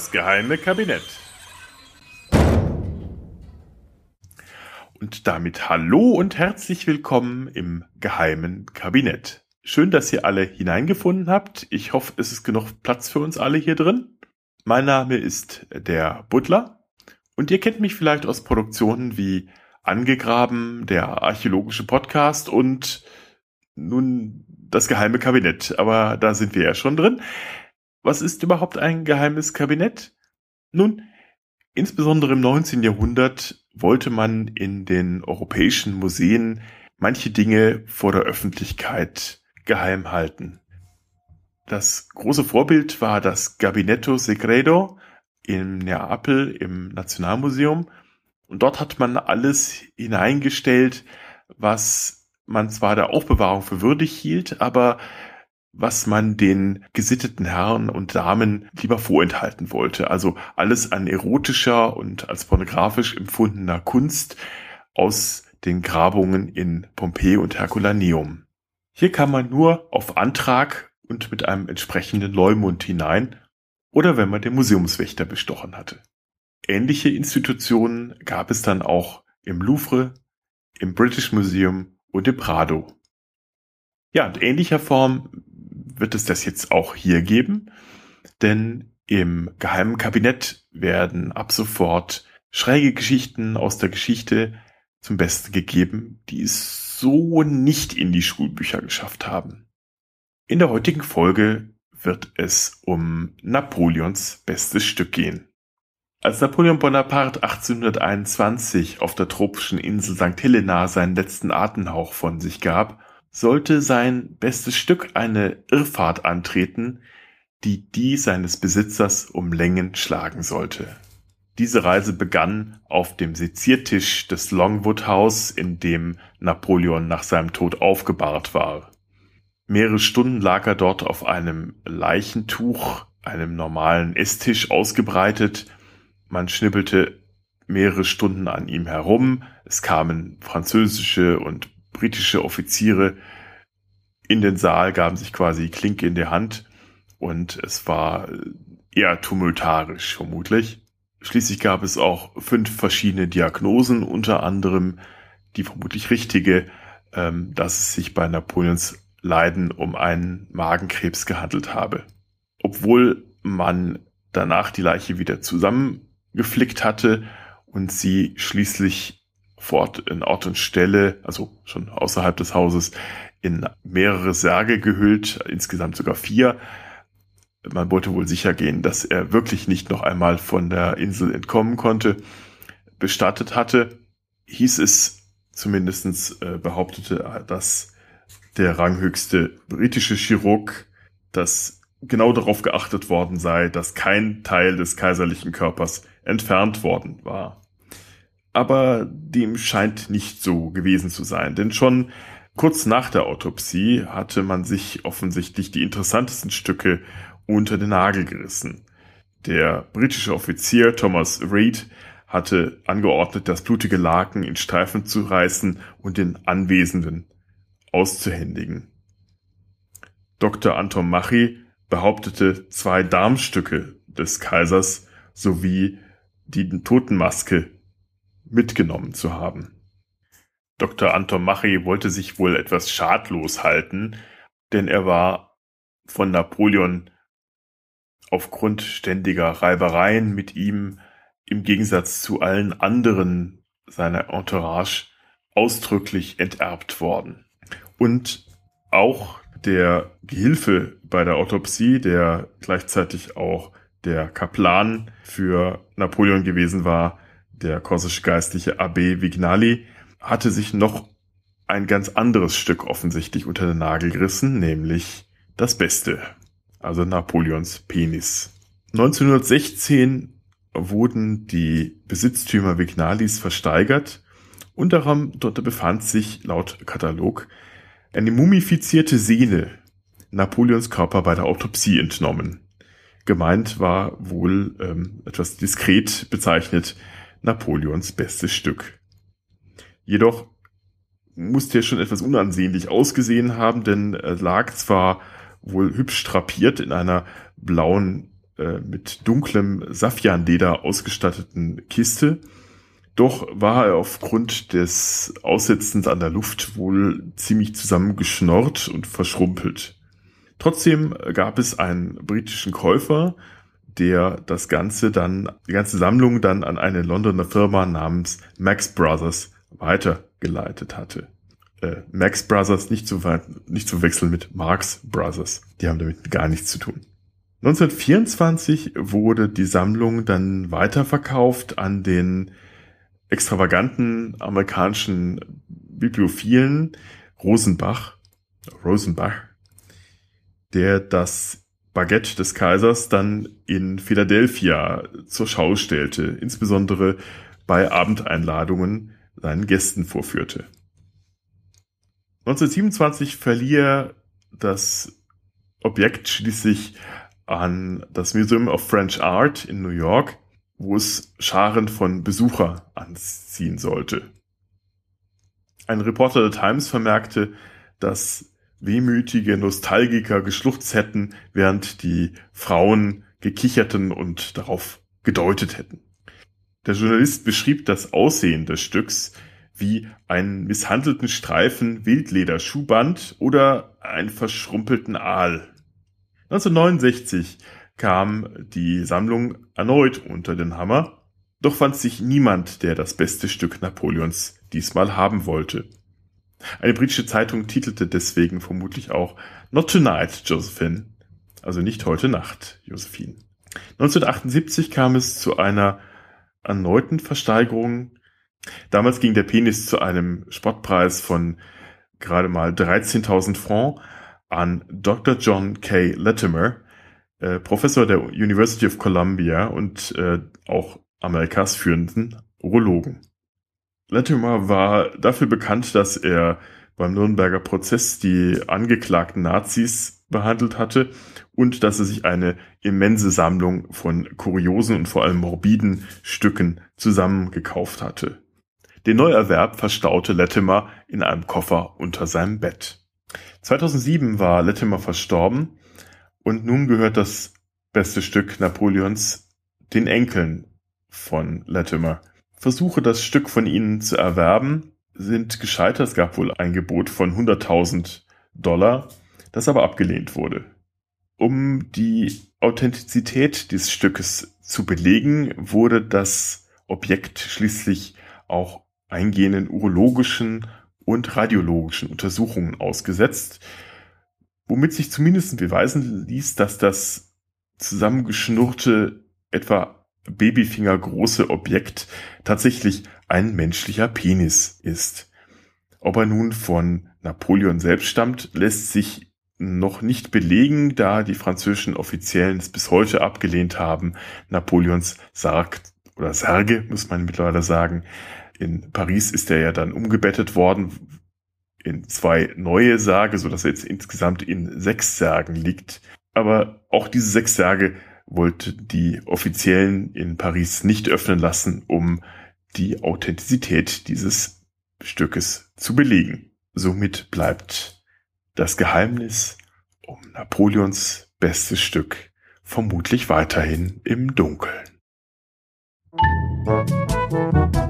Das geheime Kabinett. Und damit hallo und herzlich willkommen im geheimen Kabinett. Schön, dass ihr alle hineingefunden habt. Ich hoffe, es ist genug Platz für uns alle hier drin. Mein Name ist der Butler und ihr kennt mich vielleicht aus Produktionen wie Angegraben, der archäologische Podcast und nun das geheime Kabinett. Aber da sind wir ja schon drin. Was ist überhaupt ein geheimes Kabinett? Nun, insbesondere im 19. Jahrhundert wollte man in den europäischen Museen manche Dinge vor der Öffentlichkeit geheim halten. Das große Vorbild war das Gabinetto Segredo in Neapel im Nationalmuseum. Und dort hat man alles hineingestellt, was man zwar der Aufbewahrung für würdig hielt, aber was man den gesitteten Herren und Damen lieber vorenthalten wollte. Also alles an erotischer und als pornografisch empfundener Kunst aus den Grabungen in Pompeji und Herculaneum. Hier kann man nur auf Antrag und mit einem entsprechenden Leumund hinein oder wenn man den Museumswächter bestochen hatte. Ähnliche Institutionen gab es dann auch im Louvre, im British Museum und im Prado. Ja, in ähnlicher Form wird es das jetzt auch hier geben, denn im geheimen Kabinett werden ab sofort schräge Geschichten aus der Geschichte zum Besten gegeben, die es so nicht in die Schulbücher geschafft haben. In der heutigen Folge wird es um Napoleons bestes Stück gehen. Als Napoleon Bonaparte 1821 auf der tropischen Insel St. Helena seinen letzten Atemhauch von sich gab, sollte sein bestes Stück eine Irrfahrt antreten, die die seines Besitzers um Längen schlagen sollte. Diese Reise begann auf dem Seziertisch des Longwood House, in dem Napoleon nach seinem Tod aufgebahrt war. Mehrere Stunden lag er dort auf einem Leichentuch, einem normalen Esstisch ausgebreitet. Man schnippelte mehrere Stunden an ihm herum. Es kamen französische und britische Offiziere in den Saal, gaben sich quasi Klinke in der Hand und es war eher tumultarisch vermutlich. Schließlich gab es auch fünf verschiedene Diagnosen, unter anderem die vermutlich richtige, ähm, dass es sich bei Napoleons Leiden um einen Magenkrebs gehandelt habe. Obwohl man danach die Leiche wieder zusammengeflickt hatte und sie schließlich fort in Ort und Stelle, also schon außerhalb des Hauses, in mehrere Särge gehüllt, insgesamt sogar vier. Man wollte wohl sicher gehen, dass er wirklich nicht noch einmal von der Insel entkommen konnte. Bestattet hatte, hieß es zumindestens äh, behauptete, dass der ranghöchste britische Chirurg, dass genau darauf geachtet worden sei, dass kein Teil des kaiserlichen Körpers entfernt worden war aber dem scheint nicht so gewesen zu sein, denn schon kurz nach der Autopsie hatte man sich offensichtlich die interessantesten Stücke unter den Nagel gerissen. Der britische Offizier Thomas Reed hatte angeordnet, das blutige Laken in Streifen zu reißen und den Anwesenden auszuhändigen. Dr. Anton Machi behauptete zwei Darmstücke des Kaisers sowie die Totenmaske mitgenommen zu haben. Dr. Anton Machi wollte sich wohl etwas schadlos halten, denn er war von Napoleon aufgrund ständiger Reibereien mit ihm im Gegensatz zu allen anderen seiner Entourage ausdrücklich enterbt worden. Und auch der Gehilfe bei der Autopsie, der gleichzeitig auch der Kaplan für Napoleon gewesen war, der korsische Geistliche Abbé Vignali, hatte sich noch ein ganz anderes Stück offensichtlich unter den Nagel gerissen, nämlich das Beste, also Napoleons Penis. 1916 wurden die Besitztümer Vignalis versteigert. und daran dort befand sich laut Katalog eine mumifizierte Sehne Napoleons Körper bei der Autopsie entnommen. Gemeint war wohl ähm, etwas diskret bezeichnet Napoleons bestes Stück. Jedoch musste er schon etwas unansehnlich ausgesehen haben, denn er lag zwar wohl hübsch drapiert in einer blauen äh, mit dunklem Safianleder ausgestatteten Kiste. Doch war er aufgrund des Aussetzens an der Luft wohl ziemlich zusammengeschnorrt und verschrumpelt. Trotzdem gab es einen britischen Käufer, der das Ganze dann, die ganze Sammlung dann an eine Londoner Firma namens Max Brothers weitergeleitet hatte. Äh, Max Brothers nicht zu, nicht zu wechseln mit Marx Brothers. Die haben damit gar nichts zu tun. 1924 wurde die Sammlung dann weiterverkauft an den extravaganten amerikanischen Bibliophilen Rosenbach, Rosenbach, der das Baguette des Kaisers dann in Philadelphia zur Schau stellte, insbesondere bei Abendeinladungen seinen Gästen vorführte. 1927 verlieh er das Objekt schließlich an das Museum of French Art in New York, wo es Scharen von Besucher anziehen sollte. Ein Reporter der Times vermerkte, dass wehmütige Nostalgiker geschluchzt hätten, während die Frauen gekicherten und darauf gedeutet hätten. Der Journalist beschrieb das Aussehen des Stücks wie einen misshandelten Streifen Wildlederschuhband oder einen verschrumpelten Aal. 1969 kam die Sammlung erneut unter den Hammer, doch fand sich niemand, der das beste Stück Napoleons diesmal haben wollte. Eine britische Zeitung titelte deswegen vermutlich auch Not Tonight, Josephine, also nicht heute Nacht, Josephine. 1978 kam es zu einer erneuten Versteigerung. Damals ging der Penis zu einem Spottpreis von gerade mal 13.000 Francs an Dr. John K. Latimer, äh, Professor der University of Columbia und äh, auch Amerikas führenden Urologen. Latimer war dafür bekannt, dass er beim Nürnberger Prozess die angeklagten Nazis behandelt hatte und dass er sich eine immense Sammlung von kuriosen und vor allem morbiden Stücken zusammengekauft hatte. Den Neuerwerb verstaute Latimer in einem Koffer unter seinem Bett. 2007 war Latimer verstorben und nun gehört das beste Stück Napoleons den Enkeln von Latimer. Versuche, das Stück von ihnen zu erwerben, sind gescheitert. Es gab wohl ein Gebot von 100.000 Dollar, das aber abgelehnt wurde. Um die Authentizität dieses Stückes zu belegen, wurde das Objekt schließlich auch eingehenden urologischen und radiologischen Untersuchungen ausgesetzt, womit sich zumindest beweisen ließ, dass das zusammengeschnurrte etwa Babyfinger große Objekt tatsächlich ein menschlicher Penis ist. Ob er nun von Napoleon selbst stammt, lässt sich noch nicht belegen, da die französischen Offiziellen es bis heute abgelehnt haben, Napoleons Sarg oder Särge, muss man mittlerweile sagen. In Paris ist er ja dann umgebettet worden in zwei neue Särge, so dass er jetzt insgesamt in sechs Särgen liegt. Aber auch diese sechs Särge wollte die Offiziellen in Paris nicht öffnen lassen, um die Authentizität dieses Stückes zu belegen. Somit bleibt das Geheimnis um Napoleons bestes Stück vermutlich weiterhin im Dunkeln. Musik